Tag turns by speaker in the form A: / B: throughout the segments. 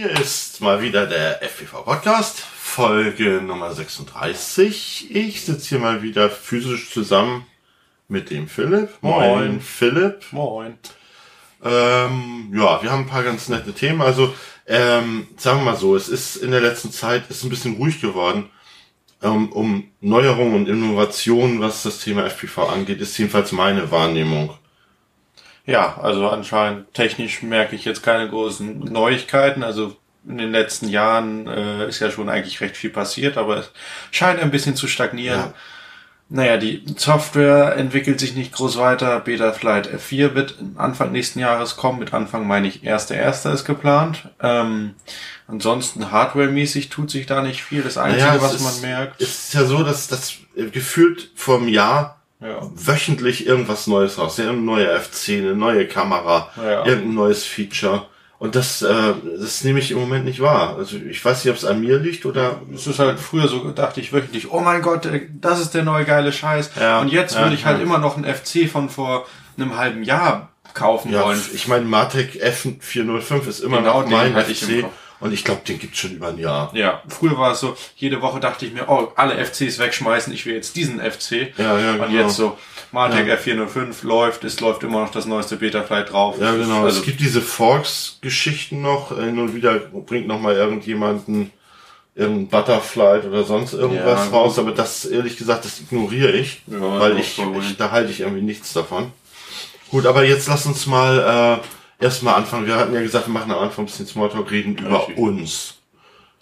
A: Hier ist mal wieder der FPV Podcast, Folge Nummer 36. Ich sitze hier mal wieder physisch zusammen mit dem Philipp.
B: Moin.
A: Philipp.
B: Moin.
A: Ähm, ja, wir haben ein paar ganz nette Themen. Also, ähm, sagen wir mal so, es ist in der letzten Zeit ist ein bisschen ruhig geworden. Ähm, um Neuerungen und Innovationen, was das Thema FPV angeht, ist jedenfalls meine Wahrnehmung.
B: Ja, also anscheinend technisch merke ich jetzt keine großen Neuigkeiten. Also in den letzten Jahren äh, ist ja schon eigentlich recht viel passiert, aber es scheint ein bisschen zu stagnieren.
A: Ja.
B: Naja, die Software entwickelt sich nicht groß weiter. Betaflight F4 wird Anfang nächsten Jahres kommen. Mit Anfang meine ich, erster erster ist geplant. Ähm, ansonsten hardwaremäßig tut sich da nicht viel. Das Einzige,
A: Naja,
B: was
A: ist-
B: man merkt.
A: Es ist ja so, dass das gefühlt vor einem Jahr
B: Ja.
A: wöchentlich irgendwas Neues raus. Irgendeine neue F10, eine neue Kamera,
B: Ja.
A: irgendein neues Feature. Und das, äh, das nehme ich im Moment nicht wahr. Also ich weiß nicht, ob es an mir liegt oder
B: Es ist halt früher so, dachte ich wöchentlich, oh mein Gott, äh, das ist der neue geile Scheiß.
A: Ja,
B: und jetzt
A: ja,
B: würde ich halt
A: ja.
B: immer noch einen FC von vor einem halben Jahr kaufen
A: ja,
B: wollen.
A: ich meine, Martec F405 ist immer
B: Genau
A: noch mein FC. Und ich glaube, den gibt's schon über ein Jahr.
B: Ja, früher war es so, jede Woche dachte ich mir, oh, alle FCs wegschmeißen, ich will jetzt diesen FC.
A: Ja, ja,
B: Und
A: genau.
B: jetzt so, Martec F405 läuft, es läuft immer noch das neueste Betaflight drauf.
A: Ja, genau.
B: Also,
A: es gibt diese Forks-Geschichten noch. Hin und wieder bringt noch mal irgendjemanden irgendein Butterfly oder sonst irgendwas
B: Ja,
A: raus. Aber das, ehrlich gesagt, das ignoriere ich.
B: Ja,
A: weil
B: ja,
A: ich, ich, da halte ich irgendwie nichts davon. Gut, aber jetzt lass uns mal äh, erstmal anfangen. Wir hatten ja gesagt, wir machen am Anfang ein bisschen Smalltalk, reden über
B: Richtig.
A: uns.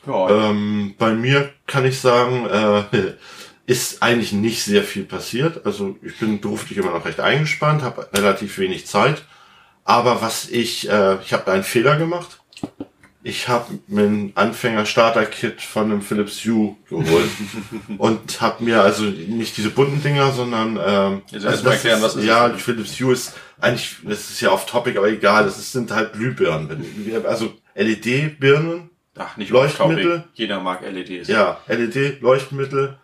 B: ja,
A: Ähm, bei mir kann ich sagen, äh, ist eigentlich nicht sehr viel passiert. Also ich bin beruflich immer noch recht eingespannt, habe relativ wenig Zeit. Aber was ich, äh, ich habe einen Fehler gemacht. Ich habe mir ein Anfänger-Starter-Kit von einem Philips Hue geholt und habe mir also nicht diese bunten Dinger, sondern ähm,
B: mal
A: das
B: erklären, was ist
A: ja, die Philips Hue ist eigentlich, das ist ja off Topic, aber egal, das ist, sind halt Glühbirnen, also LED-Birnen
B: ach, nicht
A: Leuchtmittel?
B: off-topic. Jeder mag LEDs.
A: ja, LED-Leuchtmittel.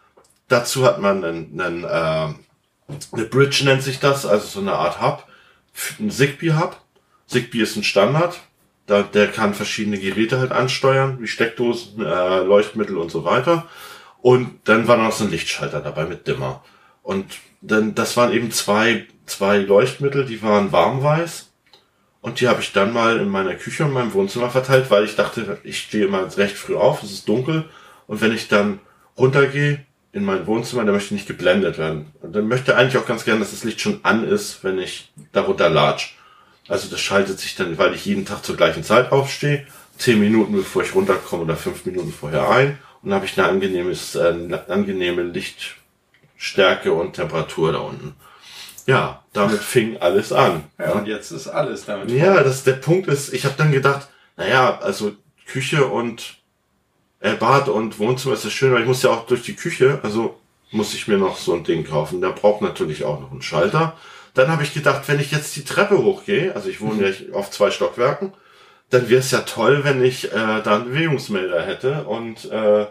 A: Dazu hat man einen, einen, äh, eine Bridge nennt sich das, also so eine Art Hub, ein Zigbee-Hub. Zigbee ist ein Standard, da, der kann verschiedene Geräte halt ansteuern, wie Steckdosen, äh, Leuchtmittel und so weiter. Und dann war noch so ein Lichtschalter dabei mit Dimmer. Und dann, das waren eben zwei, zwei Leuchtmittel, die waren warmweiß. Und die habe ich dann mal in meiner Küche und meinem Wohnzimmer verteilt, weil ich dachte, ich stehe immer recht früh auf, es ist dunkel. Und wenn ich dann runtergehe in mein Wohnzimmer, dann möchte ich nicht geblendet werden. Und dann möchte ich eigentlich auch ganz gerne, dass das Licht schon an ist, wenn ich darunter latsch. Also das schaltet sich dann, weil ich jeden Tag zur gleichen Zeit aufstehe, zehn Minuten bevor ich runterkomme oder fünf Minuten vorher ein. Und dann habe ich eine angenehmes, äh, eine angenehme Lichtstärke und Temperatur da unten. Ja, damit fing alles an.
B: Ja, und jetzt ist alles damit.
A: Ja, das, der Punkt ist, ich habe dann gedacht, naja, also Küche und äh, Bad und Wohnzimmer ist ja schön, aber ich muss ja auch durch die Küche, also muss ich mir noch so ein Ding kaufen. Der braucht natürlich auch noch einen Schalter. Dann habe ich gedacht, wenn ich jetzt die Treppe hochgehe, also ich wohne ja auf zwei Stockwerken, dann wäre es ja toll, wenn ich äh, da einen Bewegungsmelder hätte und äh,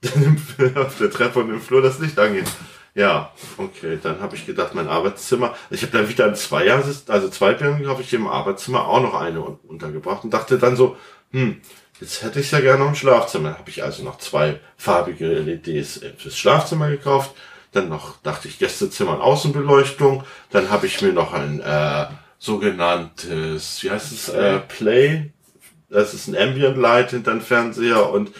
A: dann auf der Treppe und im Flur das Licht angeht. Ja, okay, dann habe ich gedacht, mein Arbeitszimmer, ich habe dann wieder ein Zweier, also zwei Birnen habe ich im Arbeitszimmer auch noch eine un- untergebracht und dachte dann so, hm, jetzt hätte ich ja gerne noch ein Schlafzimmer. Habe ich also noch zwei farbige LEDs fürs Schlafzimmer gekauft. Dann noch, dachte ich, Gästezimmer und Außenbeleuchtung. Dann habe ich mir noch ein äh, sogenanntes, wie heißt es, äh, Play. Das ist ein Ambient Light hinter dem Fernseher und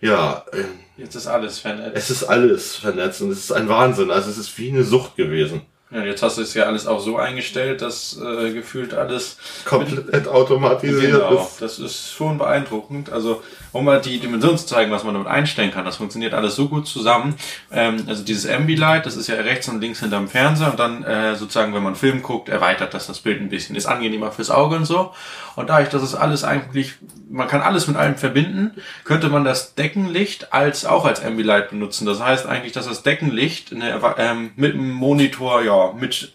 A: ja, äh,
B: Jetzt ist alles vernetzt.
A: es ist alles vernetzt und es ist ein Wahnsinn. Also es ist wie eine Sucht gewesen.
B: Ja, jetzt hast du es ja alles auch so eingestellt, dass äh, gefühlt alles
A: Komplett automatisiert
B: Genau,
A: ist.
B: das ist schon beeindruckend. Also, um mal die Dimension zu zeigen, was man damit einstellen kann, das funktioniert alles so gut zusammen. Ähm, also dieses Ambilight, das ist ja rechts und links hinterm Fernseher und dann äh, sozusagen, wenn man Film guckt, erweitert das das Bild ein bisschen, ist angenehmer fürs Auge und so. Und dadurch, dass es alles eigentlich, man kann alles mit allem verbinden, könnte man das Deckenlicht als auch als Ambilight benutzen. Das heißt eigentlich, dass das Deckenlicht eine, ähm, mit dem Monitor ja mit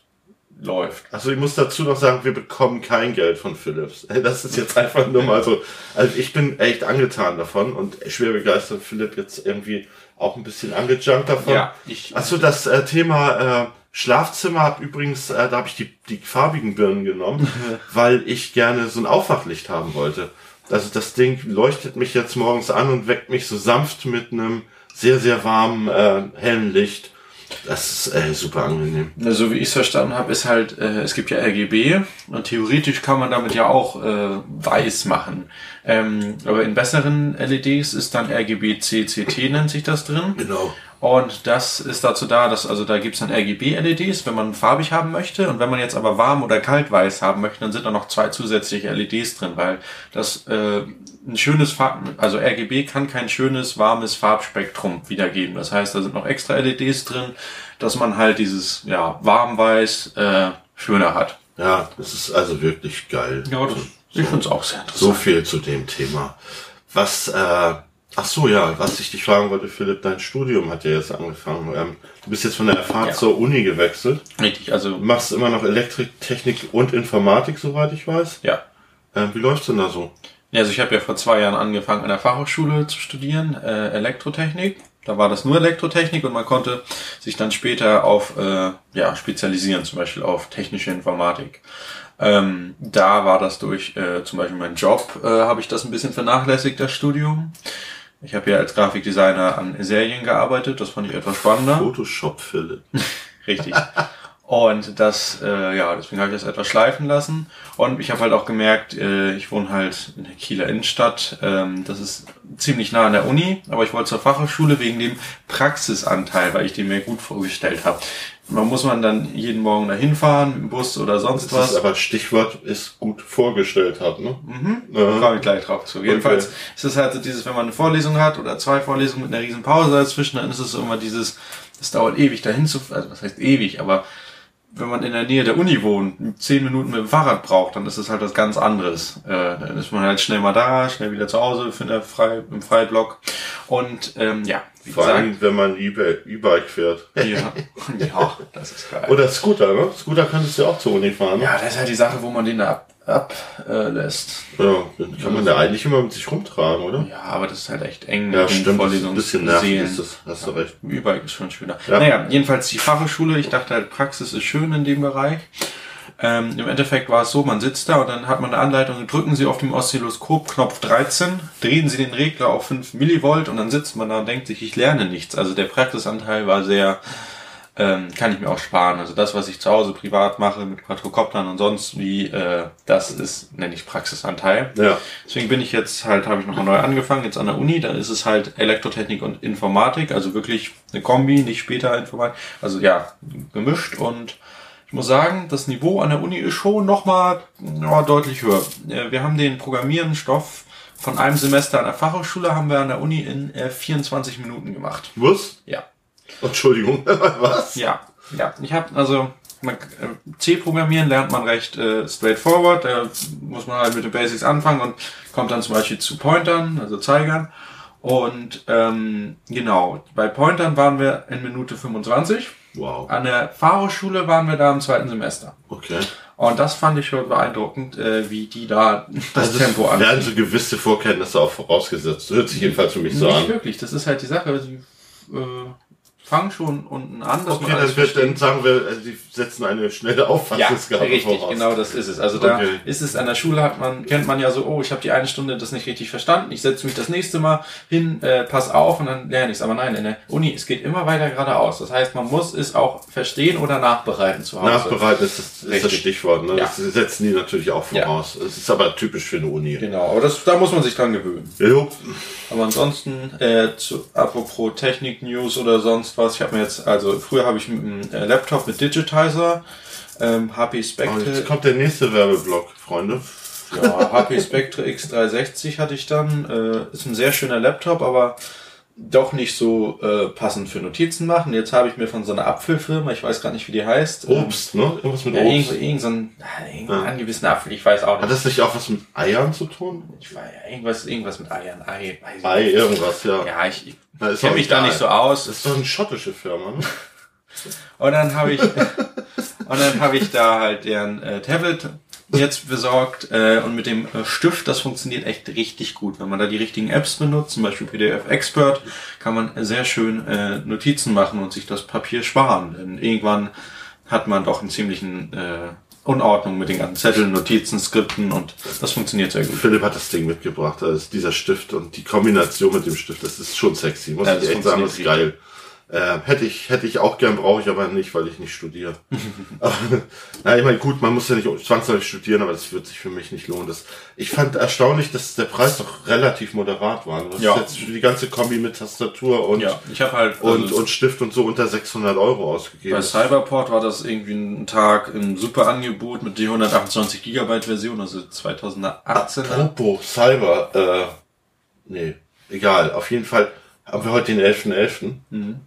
B: läuft.
A: Also ich muss dazu noch sagen, wir bekommen kein Geld von Philips. Das ist jetzt einfach nur mal so. Also ich bin echt angetan davon und schwer begeistert. Philipp jetzt irgendwie auch ein bisschen angejunkt davon.
B: Ja, ich-
A: Achso, das äh, Thema äh, Schlafzimmer hab übrigens, äh, da habe ich die, die farbigen Birnen genommen, weil ich gerne so ein Aufwachlicht haben wollte. Also das Ding leuchtet mich jetzt morgens an und weckt mich so sanft mit einem sehr, sehr warmen, äh, hellen Licht. Das ist äh, super angenehm.
B: So wie ich es verstanden habe, ist halt, äh, es gibt ja RGB und theoretisch kann man damit ja auch äh, weiß machen. Ähm, aber in besseren LEDs ist dann RGB CCT nennt sich das drin.
A: Genau.
B: Und das ist dazu da, dass, also da gibt's dann RGB-LEDs, wenn man farbig haben möchte. Und wenn man jetzt aber warm oder kalt-weiß haben möchte, dann sind da noch zwei zusätzliche LEDs drin, weil das äh, ein schönes Farb, also RGB kann kein schönes, warmes Farbspektrum wiedergeben. Das heißt, da sind noch extra LEDs drin, dass man halt dieses, ja, warm-weiß äh, schöner hat.
A: Ja, das ist also wirklich geil.
B: Ja, das, ich find's auch sehr
A: So
B: interessant.
A: viel zu dem Thema. Was, äh, ach so, ja, was ich dich fragen wollte, Philipp, dein Studium hat ja jetzt angefangen. Ähm, du bist jetzt von der FH
B: Ja.
A: zur Uni gewechselt.
B: Richtig, also,
A: Du machst immer noch Elektrik, Technik und Informatik, soweit ich weiß.
B: ja.
A: Ähm, wie läuft's denn da so?
B: Ja, also ich habe ja vor zwei Jahren angefangen an der Fachhochschule zu studieren, äh, Elektrotechnik. Da war das nur Elektrotechnik und man konnte sich dann später auf äh, ja, spezialisieren, zum Beispiel auf technische Informatik. Ähm, da war das durch äh, zum Beispiel meinen Job, äh, habe ich das ein bisschen vernachlässigt, das Studium. Ich habe ja als Grafikdesigner an Serien gearbeitet, das fand ich etwas spannender.
A: Photoshop, Philipp.
B: Richtig. Und das, äh, ja, deswegen habe ich das etwas schleifen lassen. Und ich habe halt auch gemerkt, äh, ich wohne halt in der Kieler Innenstadt. Ähm, das ist ziemlich nah an der Uni, aber ich wollte zur Fachhochschule wegen dem Praxisanteil, weil ich den mir gut vorgestellt habe. Man muss man dann jeden Morgen dahin fahren, mit dem Bus oder sonst
A: Das
B: was.
A: ist aber Stichwort ist gut vorgestellt hat, ne?
B: Mhm. Da komme ich gleich drauf zu. Jedenfalls
A: Okay.
B: ist es halt so dieses, wenn man eine Vorlesung hat oder zwei Vorlesungen mit einer riesen Pause dazwischen, dann ist es immer dieses, es dauert ewig dahin zu, also was heißt ewig, aber wenn man in der Nähe der Uni wohnt, zehn Minuten mit dem Fahrrad braucht, dann ist es halt was ganz anderes. Äh, dann ist man halt schnell mal da, schnell wieder zu Hause eine Frei, im Freiblock. Und ähm, ja, wie
A: Vor allem, wenn man E-Bike E-Bike fährt.
B: ja, ja, das ist geil.
A: Oder Scooter, ne? Scooter könntest du ja auch zur Uni fahren, ne?
B: ja, das ist halt die Sache, wo man den da ab, ab äh, lässt.
A: Ja, den kann man da eigentlich immer mit sich rumtragen, oder?
B: Ja, aber das ist halt echt eng
A: Ja, stimmt. Das ist ein bisschen nervig ist das. Hast du recht.
B: E-Bike ist schon schöner.
A: Ja.
B: Naja, jedenfalls die Fachhochschule. Ich dachte halt, Praxis ist schön in dem Bereich. Ähm, Im Endeffekt war es so, man sitzt da und dann hat man eine Anleitung, drücken Sie auf dem Oszilloskop Knopf 13, drehen Sie den Regler auf 5 Millivolt und dann sitzt man da und denkt sich, ich lerne nichts. Also der Praxisanteil war sehr, ähm, kann ich mir auch sparen. Also das, was ich zu Hause privat mache mit Quadrocoptern und sonst wie, äh, das ist, nenne ich Praxisanteil.
A: Ja.
B: Deswegen bin ich jetzt halt, habe ich nochmal neu angefangen, jetzt an der Uni, da ist es halt Elektrotechnik und Informatik, also wirklich eine Kombi, nicht später Informatik, also ja, gemischt und ich muss sagen, das Niveau an der Uni ist schon nochmal ja, deutlich höher. Äh, Wir haben den Programmierenstoff von einem Semester an der Fachhochschule haben wir an der Uni in äh, 24 Minuten gemacht.
A: Was?
B: Ja.
A: Entschuldigung, was?
B: Ja, ja. Ich habe also man, äh, C-Programmieren lernt man recht äh, straightforward. Da muss man halt mit den Basics anfangen und kommt dann zum Beispiel zu Pointern, also Zeigern. Und ähm, genau, bei Pointern waren wir in Minute 25.
A: Wow.
B: An der Fachhochschule waren wir da im zweiten Semester.
A: Okay.
B: Und das fand ich schon beeindruckend, äh, wie die da das, Tempo an.
A: werden so gewisse Vorkenntnisse auch vorausgesetzt. Hört sich jedenfalls für mich so
B: Nicht
A: an.
B: wirklich, das ist halt die Sache. Sie äh, fangen schon unten an. Dass
A: Okay, das wird
B: versteht.
A: dann sagen wir, also die setzen eine schnelle
B: Ja,
A: Auffassungsgabe
B: richtig,
A: voraus.
B: genau das ist es. Also da
A: Okay.
B: ist es an der Schule hat man kennt man ja so, oh, ich habe die eine Stunde das nicht richtig verstanden, ich setze mich das nächste Mal hin, äh, pass auf und dann lerne ich es. Aber nein, in der Uni, es geht immer weiter geradeaus. Das heißt, man muss es auch verstehen oder nachbereiten zu Hause.
A: Nachbereiten ist das, ist das
B: Richtig.
A: Stichwort. Ne?
B: Ja.
A: Das setzen die natürlich auch
B: Ja.
A: voraus. Es ist aber typisch für eine Uni.
B: Genau, aber das, da muss man sich dran gewöhnen.
A: Jo.
B: Aber ansonsten, äh, zu, apropos Technik-News oder sonst was, ich habe mir jetzt, also früher habe ich mit einem äh, Laptop mit Digitizer, ähm, HP Spectre,
A: jetzt kommt der nächste Werbeblock, Freunde.
B: Ja, HP Spectre X360 hatte ich dann. Äh, ist ein sehr schöner Laptop, aber doch nicht so äh, passend für Notizen machen. Jetzt habe ich mir von so einer Apfelfirma, ich weiß gar nicht, wie die heißt. ähm,
A: Obst, ne? Irgendwas mit
B: Ja,
A: Obst.
B: irgend, irgend so ein, irgendein angewiesen Apfel, ich weiß auch
A: Hat
B: nicht.
A: das nicht auch was mit Eiern zu tun?
B: Ich weiß, ja, irgendwas, irgendwas mit Eiern, Ei,
A: Ei,
B: nicht.
A: irgendwas, ja.
B: Ja, ich, ich kenne mich da nicht so aus.
A: Das ist doch eine schottische Firma, ne?
B: Und dann habe ich, und dann habe ich da halt deren äh, Tablet jetzt besorgt äh, und mit dem äh, Stift, das funktioniert echt richtig gut. Wenn man da die richtigen Apps benutzt, zum Beispiel PDF Expert, kann man sehr schön äh, Notizen machen und sich das Papier sparen. Denn irgendwann hat man doch einen ziemlichen äh, Unordnung mit den ganzen Zetteln, Notizen, Skripten und das funktioniert sehr gut.
A: Philipp hat das Ding mitgebracht, also dieser Stift und die Kombination mit dem Stift, das ist schon sexy, muss
B: Ja,
A: ich echt sagen, das ist geil. Äh, hätte ich, hätte ich auch gern, brauche ich aber nicht, weil ich nicht studiere. aber, na, ich meine, gut, man muss ja nicht zwangsläufig studieren, aber das wird sich für mich nicht lohnen. Das, ich fand erstaunlich, dass der Preis doch relativ moderat war. Das
B: Ja.
A: ist jetzt für die ganze Kombi mit Tastatur und,
B: Ja, ich habe halt
A: und,
B: also
A: und Stift und so unter 600 Euro ausgegeben.
B: bei Cyberport war das irgendwie ein Tag im super Angebot mit der 128 Gigabyte Version, also 2018.
A: Apropos Cyber, äh, nee, egal. Auf jeden Fall haben wir heute den 11.11.
B: Mhm.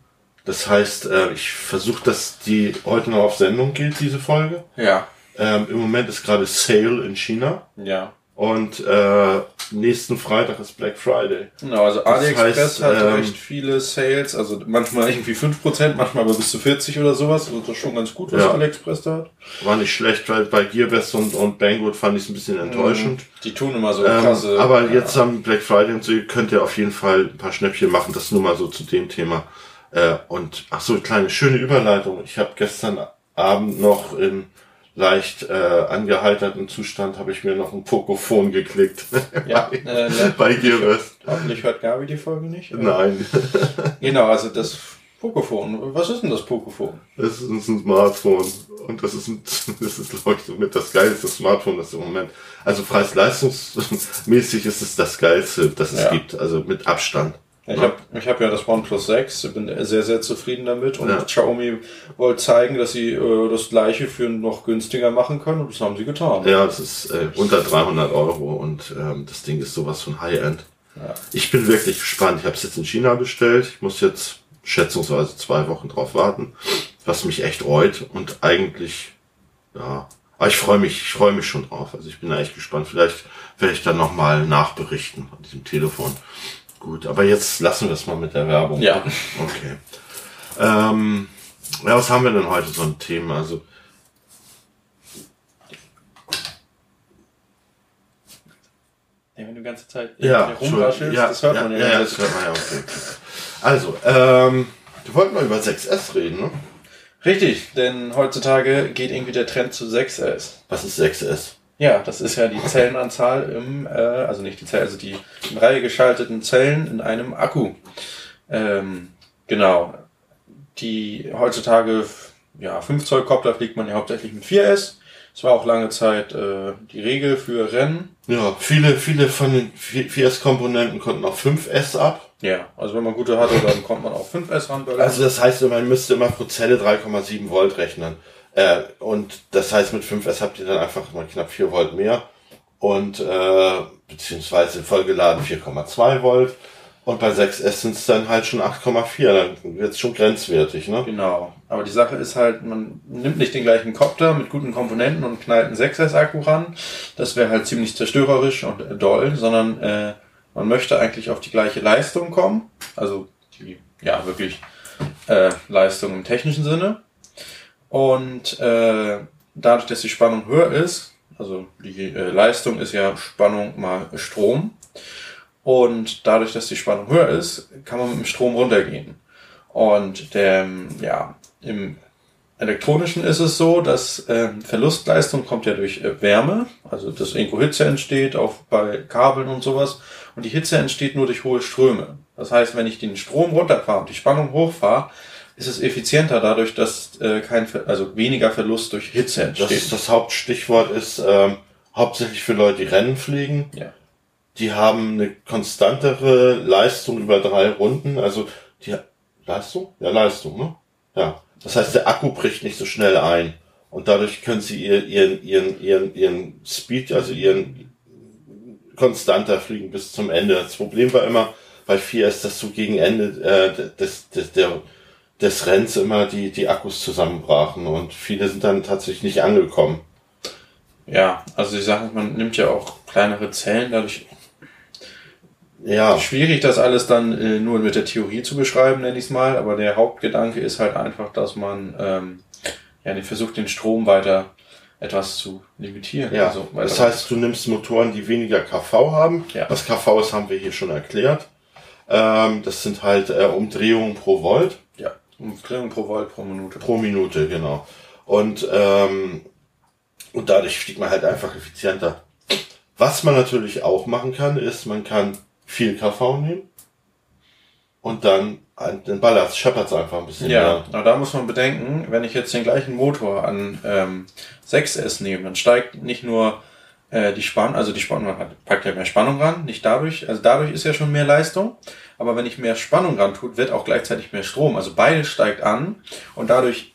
A: Das heißt, äh, ich versuche, dass die heute noch auf Sendung geht, diese Folge.
B: Ja,
A: Ähm, Im Moment ist gerade Sale in China
B: ja.
A: und äh, nächsten Freitag ist Black Friday.
B: Genau, also AliExpress
A: heißt,
B: hat
A: ähm,
B: recht viele Sales, also manchmal irgendwie 5%, manchmal aber bis zu 40 oder sowas. Also das ist schon ganz gut, was
A: Ja.
B: AliExpress da hat.
A: War nicht schlecht, weil bei Gearbest und, und Banggood fand ich es ein bisschen enttäuschend.
B: Die tun immer so
A: Ähm,
B: krasse.
A: aber jetzt am Black Friday und so, ihr könnt ihr auf jeden Fall ein paar Schnäppchen machen, das nur mal so zu dem Thema. Äh, und ach so, kleine schöne Überleitung. Ich habe gestern Abend noch in leicht äh, angeheiterten Zustand habe ich mir noch ein Pocophon geklickt.
B: Ja,
A: bei,
B: äh,
A: bei Gearbest.
B: hoffentlich hört Gabi die Folge nicht.
A: Nein,
B: Genau, also das Pocophone. Was ist denn das Pocophone?
A: das ist ein Smartphone und das ist, ein, das ist glaube ich, somit das geilste Smartphone, das im Moment. Also preis-leistungsmäßig ist es das geilste, das es
B: Ja.
A: gibt, also mit Abstand.
B: Ich habe ich hab ja das OnePlus 6, bin sehr, sehr zufrieden damit und
A: Ja.
B: Xiaomi wollte zeigen, dass sie äh, das gleiche für noch günstiger machen können und das haben sie getan.
A: Ja, es ist äh, unter 300 Euro und ähm, das Ding ist sowas von High-End.
B: Ja.
A: Ich bin wirklich gespannt. Ich habe es jetzt in China bestellt. Ich muss jetzt schätzungsweise zwei Wochen drauf warten, was mich echt reut und eigentlich, ja, aber ich freue mich, ich freue mich schon drauf. Also ich bin da echt gespannt. Vielleicht werde ich dann nochmal nachberichten von diesem Telefon. Gut, aber jetzt lassen wir das mal mit der Werbung.
B: Ja.
A: Okay. Ähm, ja, was haben wir denn heute so ein Thema? Also
B: Ja, wenn du die ganze Zeit
A: Ja,
B: rumraschelst,
A: ja,
B: das hört
A: ja,
B: man ja.
A: ja, ja, das hört man ja, okay. Also, ähm, wir wollten mal über 6S reden, ne?
B: Richtig, denn heutzutage geht irgendwie der Trend zu 6S.
A: Was ist 6S?
B: Ja, das ist ja die Zellenanzahl im, äh, also nicht die Zellen, also die in Reihe geschalteten Zellen in einem Akku. Ähm, genau. Die heutzutage, ja, 5 Zoll Kopter fliegt man ja hauptsächlich mit 4S. Das war auch lange Zeit äh, die Regel für Rennen.
A: Ja, viele, viele von den 4S-Komponenten konnten auf 5S ab.
B: Ja, also wenn man gute hatte, dann kommt man auf 5S ranböllern.
A: Also das heißt, man müsste immer pro Zelle 3,7 Volt rechnen. Äh, und das heißt, mit 5S habt ihr dann einfach mal knapp 4 Volt mehr. Und äh, beziehungsweise vollgeladen 4,2 Volt. Und bei 6S sind es dann halt schon 8,4. Dann wird es schon grenzwertig, ne?
B: Genau. Aber die Sache ist halt, man nimmt nicht den gleichen Kopter mit guten Komponenten und knallt einen 6S-Akku ran. Das wäre halt ziemlich zerstörerisch und doll, sondern äh, man möchte eigentlich auf die gleiche Leistung kommen. Also die, ja, wirklich äh, Leistung im technischen Sinne. Und äh, dadurch, dass die Spannung höher ist, also die äh, Leistung ist ja Spannung mal Strom. Und dadurch, dass die Spannung höher ist, kann man mit dem Strom runtergehen. Und der, ja, im elektronischen ist es so, dass ähm, Verlustleistung kommt ja durch äh, Wärme, also dass irgendwo Hitze entsteht, auch bei Kabeln und sowas. Und die Hitze entsteht nur durch hohe Ströme. Das heißt, wenn ich den Strom runterfahre und die Spannung hochfahre, ist es effizienter dadurch, dass äh, kein, Ver also weniger Verlust durch Hitze
A: Das,
B: entsteht.
A: das Hauptstichwort ist ähm, hauptsächlich für Leute, die Rennen fliegen.
B: ja.
A: Die haben eine konstantere Leistung über drei Runden. Also die Leistung? Ja, Leistung, ne? Ja. Das heißt, der Akku bricht nicht so schnell ein. Und dadurch können sie ihr, ihren, ihren, ihren, ihren Speed, also ihren konstanter fliegen bis zum Ende. Das Problem war immer bei 4S, dass so gegen Ende äh, des, des, der, des Rennens immer die, die Akkus zusammenbrachen und viele sind dann tatsächlich nicht angekommen.
B: ja, also die Sache, man nimmt ja auch kleinere Zellen, dadurch
A: Ja,
B: Schwierig, das alles dann äh, nur mit der Theorie zu beschreiben, nenne ich es mal, aber der Hauptgedanke ist halt einfach, dass man ähm, ja, den versucht, den Strom weiter etwas zu limitieren.
A: Ja,
B: also,
A: das heißt, du nimmst Motoren, die weniger KV haben.
B: Ja.
A: Was KV ist, haben wir hier schon erklärt. Ähm, das sind halt äh, Umdrehungen pro Volt,
B: Umdrehung pro Volt pro Minute.
A: pro Minute, genau. Und ähm, Und dadurch fliegt man halt einfach effizienter. Was man natürlich auch machen kann, ist, man kann viel KV nehmen und dann den Ballast scheppert einfach ein bisschen
B: Ja, mehr. aber da muss man bedenken, wenn ich jetzt den gleichen Motor an ähm, 6S nehme, dann steigt nicht nur äh, die Spannung, also die Spannung hat, packt ja mehr Spannung ran, nicht dadurch, also dadurch ist ja schon mehr Leistung, aber wenn ich mehr Spannung ran tut, wird auch gleichzeitig mehr Strom, also beides steigt an und dadurch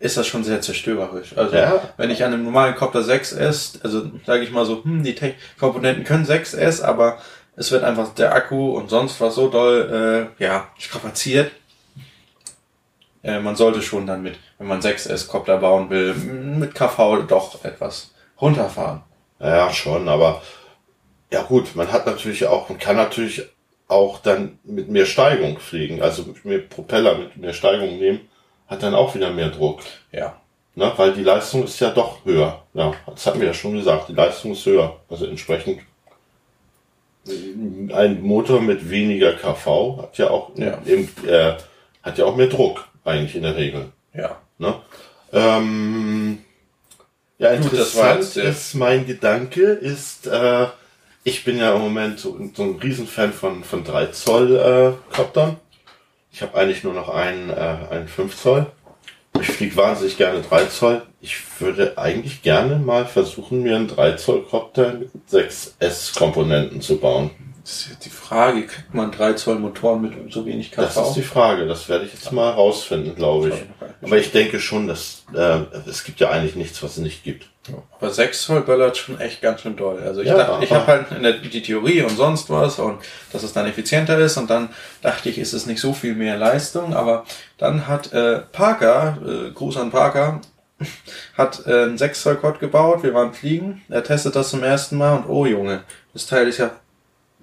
B: ist das schon sehr zerstörerisch. Also ja. wenn ich an einem normalen Copter 6S, also sage ich mal so, hm, die Tech Komponenten können 6S, aber es wird einfach der Akku und sonst was so doll äh, ja, strapaziert. Äh, man sollte schon dann mit, wenn man 6S Copter bauen will, mit KV doch etwas runterfahren.
A: Ja, schon, aber ja gut, man hat natürlich auch, man kann natürlich auch dann mit mehr Steigung fliegen, also mit mehr Propeller, mit mehr Steigung nehmen hat dann auch wieder mehr Druck.
B: Ja.
A: Na, weil die Leistung ist ja doch höher. Ja, das hatten wir ja schon gesagt, die Leistung ist höher. Also entsprechend ein Motor mit weniger KV hat ja auch ja. Im, äh, hat ja auch mehr Druck eigentlich in der Regel.
B: Ja.
A: Ne? Ähm, ja, interessant Gut, ist mein Gedanke ist, äh, ich bin ja im Moment so, so ein Riesenfan von von 3 Zoll äh, Koptern. Ich habe eigentlich nur noch einen, äh, einen 5 Zoll. Ich fliege wahnsinnig gerne 3 Zoll. Ich würde eigentlich gerne mal versuchen, mir einen 3 Zoll Copter mit 6S Komponenten zu bauen.
B: Das ist jetzt die Frage, kriegt man 3 Zoll Motoren mit so wenig KV?
A: Das ist die Frage, das werde ich jetzt mal rausfinden, glaube ich. Aber ich denke schon, dass äh, es gibt ja eigentlich nichts, was es nicht gibt.
B: Aber 6 Zoll böllert schon echt ganz schön doll. Also ich ja, dachte, ich habe halt in der, die Theorie und sonst was und dass es dann effizienter ist und dann dachte ich, ist es nicht so viel mehr Leistung, aber dann hat äh, Parker, äh, Gruß an Parker, hat äh, einen 6 Zoll Code gebaut, wir waren fliegen, er testet das zum ersten Mal und oh Junge, das Teil ist ja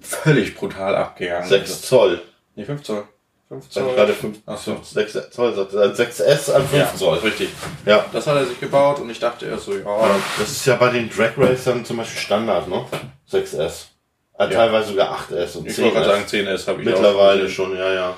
B: völlig brutal abgegangen.
A: 6 Zoll.
B: Nee, 5 Zoll.
A: 5 Zoll. gerade 5, Ach so. 6 Zoll, 6S an 5 ja, Zoll.
B: Richtig. Ja. Das hat er sich gebaut und ich dachte erst so, ja.
A: Das ist ja bei den Drag Racern zum Beispiel Standard, ne? 6S. Ja. Teilweise sogar 8S und 10S.
B: Ich wollte gerade sagen, 10S habe ich
A: Mittlerweile schon, ja, ja.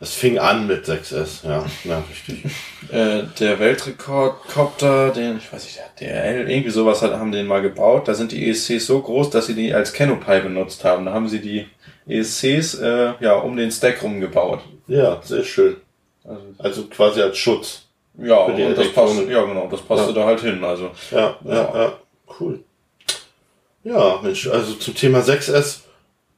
A: Es fing an mit 6S, ja, ja, richtig.
B: äh, der Weltrekordcopter, den, ich weiß nicht, der L, irgendwie sowas hat, haben den mal gebaut. Da sind die ESCs so groß, dass sie die als Canopy benutzt haben. Da haben sie die ESCs äh, ja um den Stack rumgebaut.
A: Ja, sehr schön. Also, also quasi als Schutz.
B: Ja, und das passt, ja genau, das passte ja. da halt hin. Also
A: ja, ja, ja, ja, cool. Ja, Mensch, also zum Thema 6S,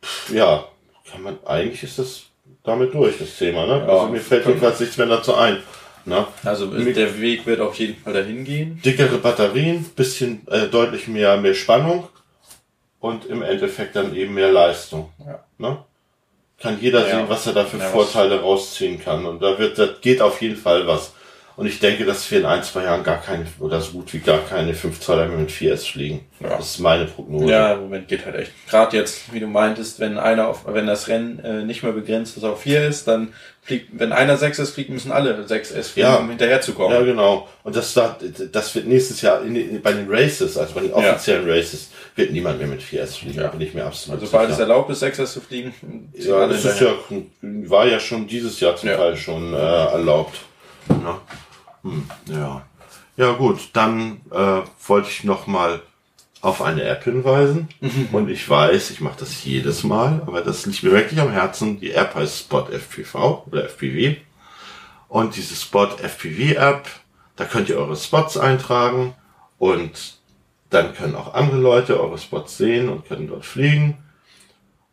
A: pff, ja, kann man eigentlich ist das damit durch das Thema, ne? Ja, also mir fällt jedenfalls nichts mehr dazu ein. Ne?
B: Also der Weg wird auf jeden Fall dahin gehen.
A: Dickere Batterien, bisschen äh, deutlich mehr mehr Spannung und im Endeffekt dann eben mehr Leistung.
B: Ja.
A: Ne? Kann jeder ja. sehen, was er da für ja, Vorteile rausziehen kann. Und da wird, das geht auf jeden Fall was. Und ich denke, dass wir in ein, zwei Jahren gar keine, oder so gut wie gar keine 5 Zoller mehr mit 4S fliegen. Ja. Das ist meine Prognose.
B: Ja, im Moment geht halt echt. Gerade jetzt, wie du meintest, wenn einer auf, wenn das Rennen äh, nicht mehr begrenzt ist auf 4 ist, dann fliegt, wenn einer 6S fliegt, müssen alle 6S fliegen, ja. um hinterherzukommen.
A: Ja, genau. Und das, das wird nächstes Jahr in, bei den Races, also bei den offiziellen ja. Races, wird niemand mehr mit 4S fliegen, ja. bin ich mir absolut
B: Also sobald es erlaubt ist, 6S zu fliegen,
A: ja, das ist ja, war ja schon dieses Jahr zum. Teil schon äh, erlaubt. Ja. Hm, ja. Ja gut, dann äh, wollte ich noch mal auf eine App hinweisen. Und ich weiß, ich mache das jedes Mal, aber das liegt mir wirklich am Herzen. Die App heißt Spot FPV oder FPV. Und diese Spot FPV App, da könnt ihr eure Spots eintragen und dann können auch andere Leute eure Spots sehen und können dort fliegen.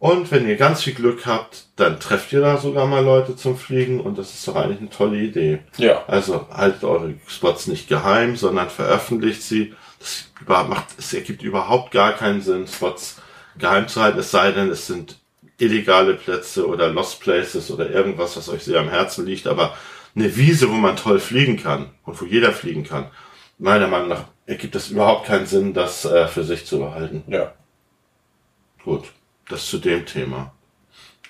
A: Und wenn ihr ganz viel Glück habt, dann trefft ihr da sogar mal Leute zum Fliegen und das ist doch eigentlich eine tolle Idee.
B: Ja.
A: Also haltet eure Spots nicht geheim, sondern veröffentlicht sie das macht, es ergibt überhaupt gar keinen Sinn, Spots geheim zu halten, es sei denn, es sind illegale Plätze oder Lost Places oder irgendwas, was euch sehr am Herzen liegt, aber eine Wiese, wo man toll fliegen kann und wo jeder fliegen kann, meiner Meinung nach ergibt es überhaupt keinen Sinn, das äh, für sich zu behalten.
B: Ja.
A: Gut, das zu dem Thema.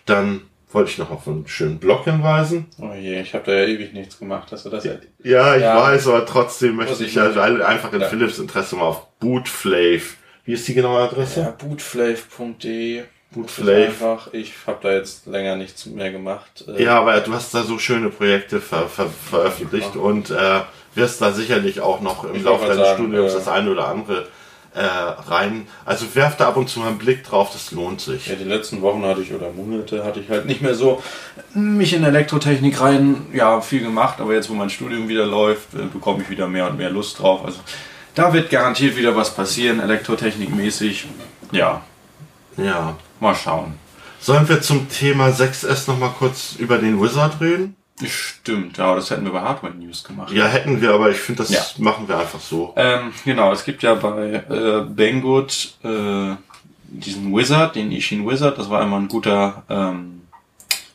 A: Dann wollte ich noch auf einen schönen Blog hinweisen.
B: Oh je, ich habe da ja ewig nichts gemacht. Hast du das
A: ja? Ja, ich ja. weiß, aber trotzdem möchte ich ja einfach in ja. Philips Interesse mal auf Bootflave. Wie ist die genaue Adresse? Ja,
B: bootflave.de.
A: Boot
B: Das ist
A: Flave.
B: einfach, ich habe da jetzt länger nichts mehr gemacht. Äh,
A: Ja, aber du hast da so schöne Projekte ver ver veröffentlicht und äh, wirst da sicherlich auch noch im Laufe deines
B: sagen,
A: Studiums
B: äh,
A: das eine oder andere äh, rein. Also werf da ab und zu mal einen Blick drauf, das lohnt sich.
B: Ja, die letzten Wochen hatte ich oder Monate hatte ich halt nicht mehr so mich in Elektrotechnik rein, ja, viel gemacht, aber jetzt, wo mein Studium wieder läuft, äh, bekomme ich wieder mehr und mehr Lust drauf. Also da wird garantiert wieder was passieren, Elektrotechnikmäßig. Ja,
A: Ja.
B: mal schauen.
A: Sollen wir zum Thema 6S noch mal kurz über den Wizard reden?
B: Stimmt, ja, das hätten wir bei Hardware News gemacht.
A: Ja, hätten wir, aber ich finde, das
B: Ja.
A: machen wir einfach so.
B: Ähm, genau, es gibt ja bei äh, Banggood äh, diesen Wizard, den Ishin Wizard, das war immer ein guter ähm,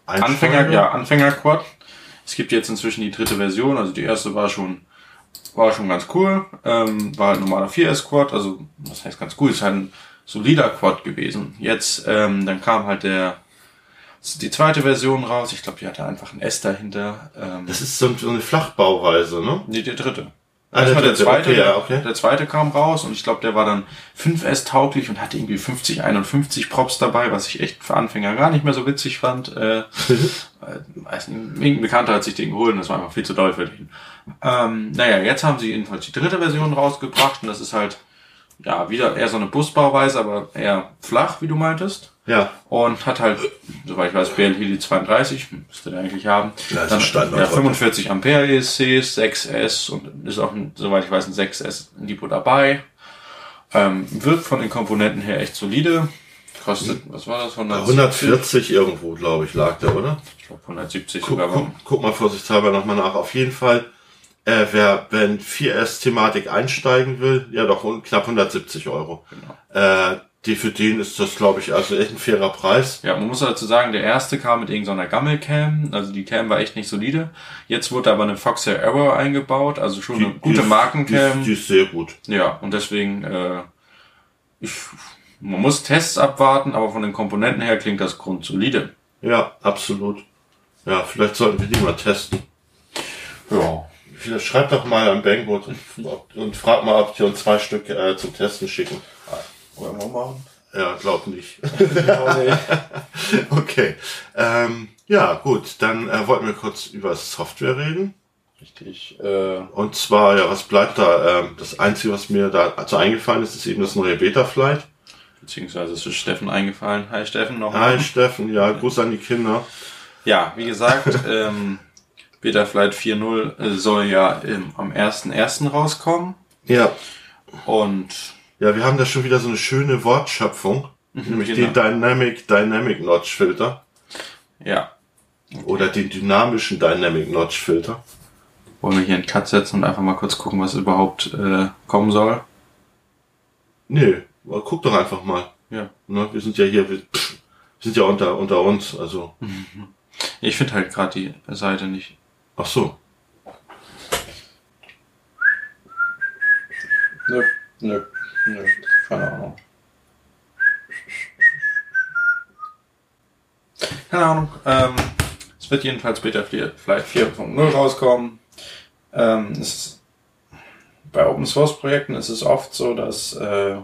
B: Anfänger, ja, Anfänger-Quad. Es gibt jetzt inzwischen die dritte Version, also die erste war schon, war schon ganz cool, ähm, war halt ein normaler 4S-Quad, also was heißt ganz cool, ist halt ein solider Quad gewesen. Jetzt, ähm, dann kam halt der, die zweite Version raus, ich glaube, die hatte einfach ein S dahinter. Ähm,
A: Das ist so, eine Flachbauweise, ne?
B: nee, der dritte.
A: Ah, der
B: der, zweite,
A: okay, ja, okay.
B: der zweite kam raus und ich glaube, der war dann 5S tauglich und hatte irgendwie 50, 51 Props dabei, was ich echt für Anfänger gar nicht mehr so witzig fand. Äh, äh, weiß nicht, irgendein Bekannter hat sich den geholt und das war einfach viel zu doll für den. Ähm, naja, jetzt haben sie jedenfalls die dritte Version rausgebracht und das ist halt, ja, wieder eher so eine Busbauweise, aber eher flach, wie du meintest.
A: Ja.
B: Und hat halt, soweit ich weiß, BL Heli 32, müsste der eigentlich haben.
A: Ja,
B: Dann,
A: Standard.
B: ja, 45 Ampere ESCs, 6S und ist auch, ein, soweit ich weiß, ein 6S Lipo dabei. Ähm, wirkt von den Komponenten her echt solide. Kostet, was war das? 170?
A: 140 irgendwo, glaube ich, lag der, oder?
B: Ich glaube 170
A: Guck,
B: sogar.
A: guck, guck mal vorsichtshalber nochmal nach. Auf jeden Fall, äh, wer, wenn 4S-Thematik einsteigen will, ja doch un- knapp 170 Euro.
B: Genau.
A: Äh, die für den ist das, glaube ich, also echt ein fairer Preis.
B: Ja, man muss dazu sagen, der erste kam mit irgendeiner Gammelcam, also die Cam war echt nicht solide. Jetzt wurde aber eine Foxhair Error eingebaut, also schon eine gute
A: die,
B: Markencam.
A: Die, ist- die ist sehr gut.
B: Ja, und deswegen, äh, ich, man muss Tests abwarten, aber von den Komponenten her klingt das grundsolide.
A: Ja, absolut. Ja, vielleicht sollten wir die mal testen.
B: Ja.
A: Vielleicht schreibt doch mal an Banggood und, und frag mal, ob die uns zwei Stück äh, zum Testen schicken.
B: Wollen wir machen?
A: Ja, glaub nicht. okay. Ähm, ja, gut, dann äh, wollten wir kurz über Software reden.
B: Richtig. Äh,
A: Und zwar, ja, was bleibt da? Ähm, das Einzige, was mir dazu eingefallen ist, ist eben das neue Beta-Flight.
B: beziehungsweise es ist Steffen eingefallen. Hi Steffen noch.
A: Hi Steffen, ja, Gruß an die Kinder.
B: Ja, wie gesagt, ähm, Betaflight 4.0 äh, soll ja ähm, am 1.1. rauskommen.
A: Ja,
B: Und
A: ja, wir haben da schon wieder so eine schöne Wortschöpfung. Nämlich
B: genau.
A: den Dynamic Dynamic Notch Filter.
B: ja,
A: Oder den dynamischen Dynamic Notch Filter.
B: wollen wir hier einen Cut setzen und einfach mal kurz gucken, was überhaupt äh, kommen soll.
A: Nee, guck doch einfach mal.
B: Ja.
A: Ne, wir sind ja hier, wir, pff, sind ja unter, unter uns, also.
B: Ich finde halt gerade die Seite nicht.
A: Ach so.
B: Nö, nö, nö, keine Ahnung. Keine Ahnung. Ähm, es wird jedenfalls später vielleicht 4.0 rauskommen. Ähm, es ist, bei Open Source Projekten ist es oft so, dass, äh,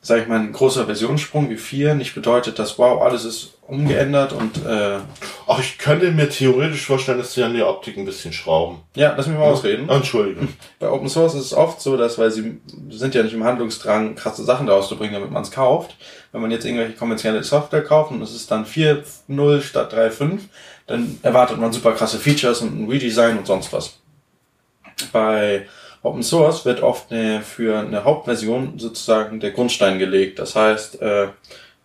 B: sag ich mal, ein großer Versionssprung wie 4 nicht bedeutet, dass wow, alles ist umgeändert und äh,
A: Ach, ich könnte mir theoretisch vorstellen, dass sie an der Optik ein bisschen schrauben.
B: ja, lass mich mal ausreden.
A: Entschuldigung.
B: Bei Open Source ist es oft so, dass, weil sie sind ja nicht im Handlungsdrang, krasse Sachen daraus zu bringen, damit man es kauft. Wenn man jetzt irgendwelche kommerzielle Software kauft und es ist dann 4.0 statt 3.5, dann erwartet man super krasse Features und ein Redesign und sonst was. Bei Open Source wird oft eine, für eine Hauptversion sozusagen der Grundstein gelegt. Das heißt, äh,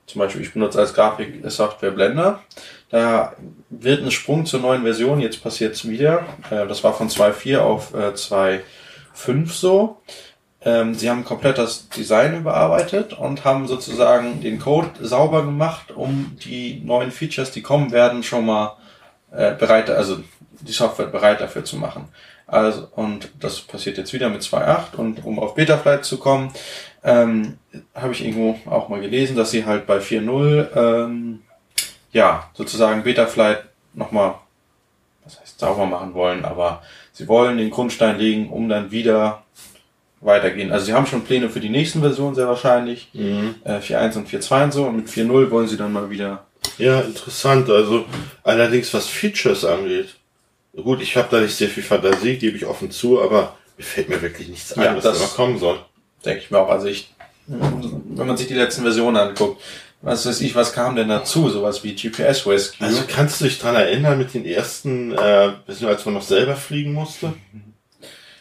B: zum Beispiel, ich benutze als Grafiksoftware Blender. Da wird ein Sprung zur neuen Version, jetzt passiert es wieder. Äh, das war von 2.4 auf äh, 2.5 so. Ähm, sie haben komplett das Design überarbeitet und haben sozusagen den Code sauber gemacht, um die neuen Features, die kommen werden, schon mal äh, bereit, also die Software bereit dafür zu machen. Also, und das passiert jetzt wieder mit 2.8 und um auf Betaflight zu kommen, ähm, habe ich irgendwo auch mal gelesen, dass sie halt bei 4.0 ähm, ja, sozusagen Betaflight nochmal, was heißt sauber machen wollen, aber sie wollen den Grundstein legen, um dann wieder weitergehen. Also sie haben schon Pläne für die nächsten Versionen sehr wahrscheinlich.
A: Mhm.
B: Äh, 4.1 und 4.2 und so. Und mit 4.0 wollen sie dann mal wieder.
A: Ja, interessant. Also allerdings was Features angeht. Gut, ich habe da nicht sehr viel Fantasie, gebe ich offen zu, aber mir fällt mir wirklich nichts ein,
B: Ja,
A: was da noch kommen soll.
B: Denke ich mir auch. Also ich, wenn man sich die letzten Versionen anguckt, was weiß ich, was kam denn dazu? Sowas wie GPS Rescue.
A: Also kannst du dich dran erinnern mit den ersten, äh, als man noch selber fliegen musste?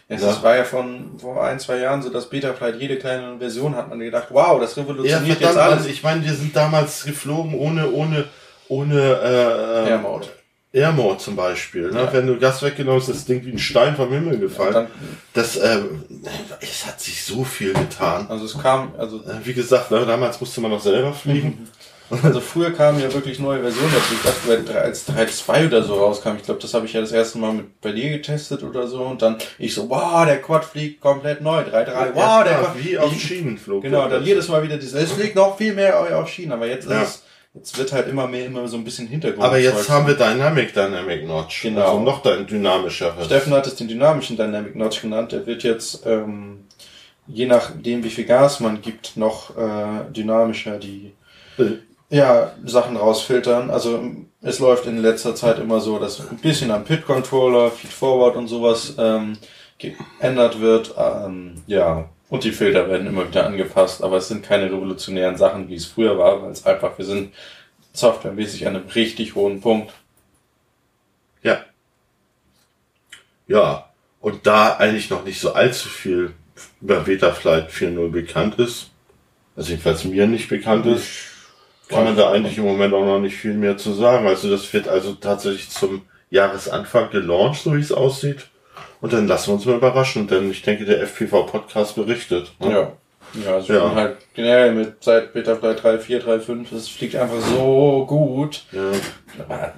B: es
A: ja.
B: war ja von vor ein, zwei Jahren so, dass Betaflight jede kleine Version hat man gedacht, wow, das
A: Ja,
B: revolutioniert
A: verdammt,
B: jetzt alles.
A: also ich meine, wir sind damals geflogen ohne, ohne, ohne äh,
B: Air Mode.
A: Air Mode zum Beispiel. Ne?
B: Ja.
A: Wenn du Gas weggenommen hast, ist das Ding wie ein Stein vom Himmel gefallen.
B: Dann,
A: das, ähm, es hat sich so viel getan.
B: also es kam, also
A: Äh, Wie gesagt, ne, damals musste man noch selber fliegen.
B: Also früher kamen ja wirklich neue Versionen dazu. Ich dachte, weil als 3.2 oder so rauskam, ich glaube, das habe ich ja das erste Mal mit bei dir getestet oder so. Und dann ich so, wow, der Quad fliegt komplett neu. 3.3, wow,
A: Ja,
B: der
A: ja,
B: Quad.
A: wie auf Schienen flog.
B: Genau, dann jedes Mal wieder dieses, es fliegt noch viel mehr auf Schienen. Aber jetzt
A: Ja.
B: ist es, jetzt wird halt immer mehr, immer so ein bisschen Hintergrund.
A: Aber jetzt haben wir Dynamic Dynamic Notch.
B: Genau.
A: Also noch dynamischer.
B: Steffen hat es den dynamischen Dynamic Notch genannt. Der wird jetzt, ähm, je nachdem wie viel Gas man gibt, noch äh, dynamischer die ja, Sachen rausfiltern. Also es läuft in letzter Zeit immer so, dass ein bisschen am Pit-Controller, Feed-Forward und sowas ähm, geändert wird. Ähm, ja, und die Filter werden immer wieder angepasst, aber es sind keine revolutionären Sachen, wie es früher war, weil es einfach, wir sind softwaremäßig an einem richtig hohen Punkt.
A: Ja. Ja. Und da eigentlich noch nicht so allzu viel über Betaflight 4.0 bekannt ist, also jedenfalls mir nicht bekannt ist, kann man da eigentlich im Moment auch noch nicht viel mehr zu sagen. Also das wird also tatsächlich zum Jahresanfang gelauncht, so wie es aussieht. Und dann lassen wir uns mal überraschen, denn ich denke, der FPV-Podcast berichtet. ne?
B: Ja. Ja, also
A: Ja.
B: halt generell mit seit Betaflight 3, 4, 3, 5, es fliegt einfach so gut.
A: Ja.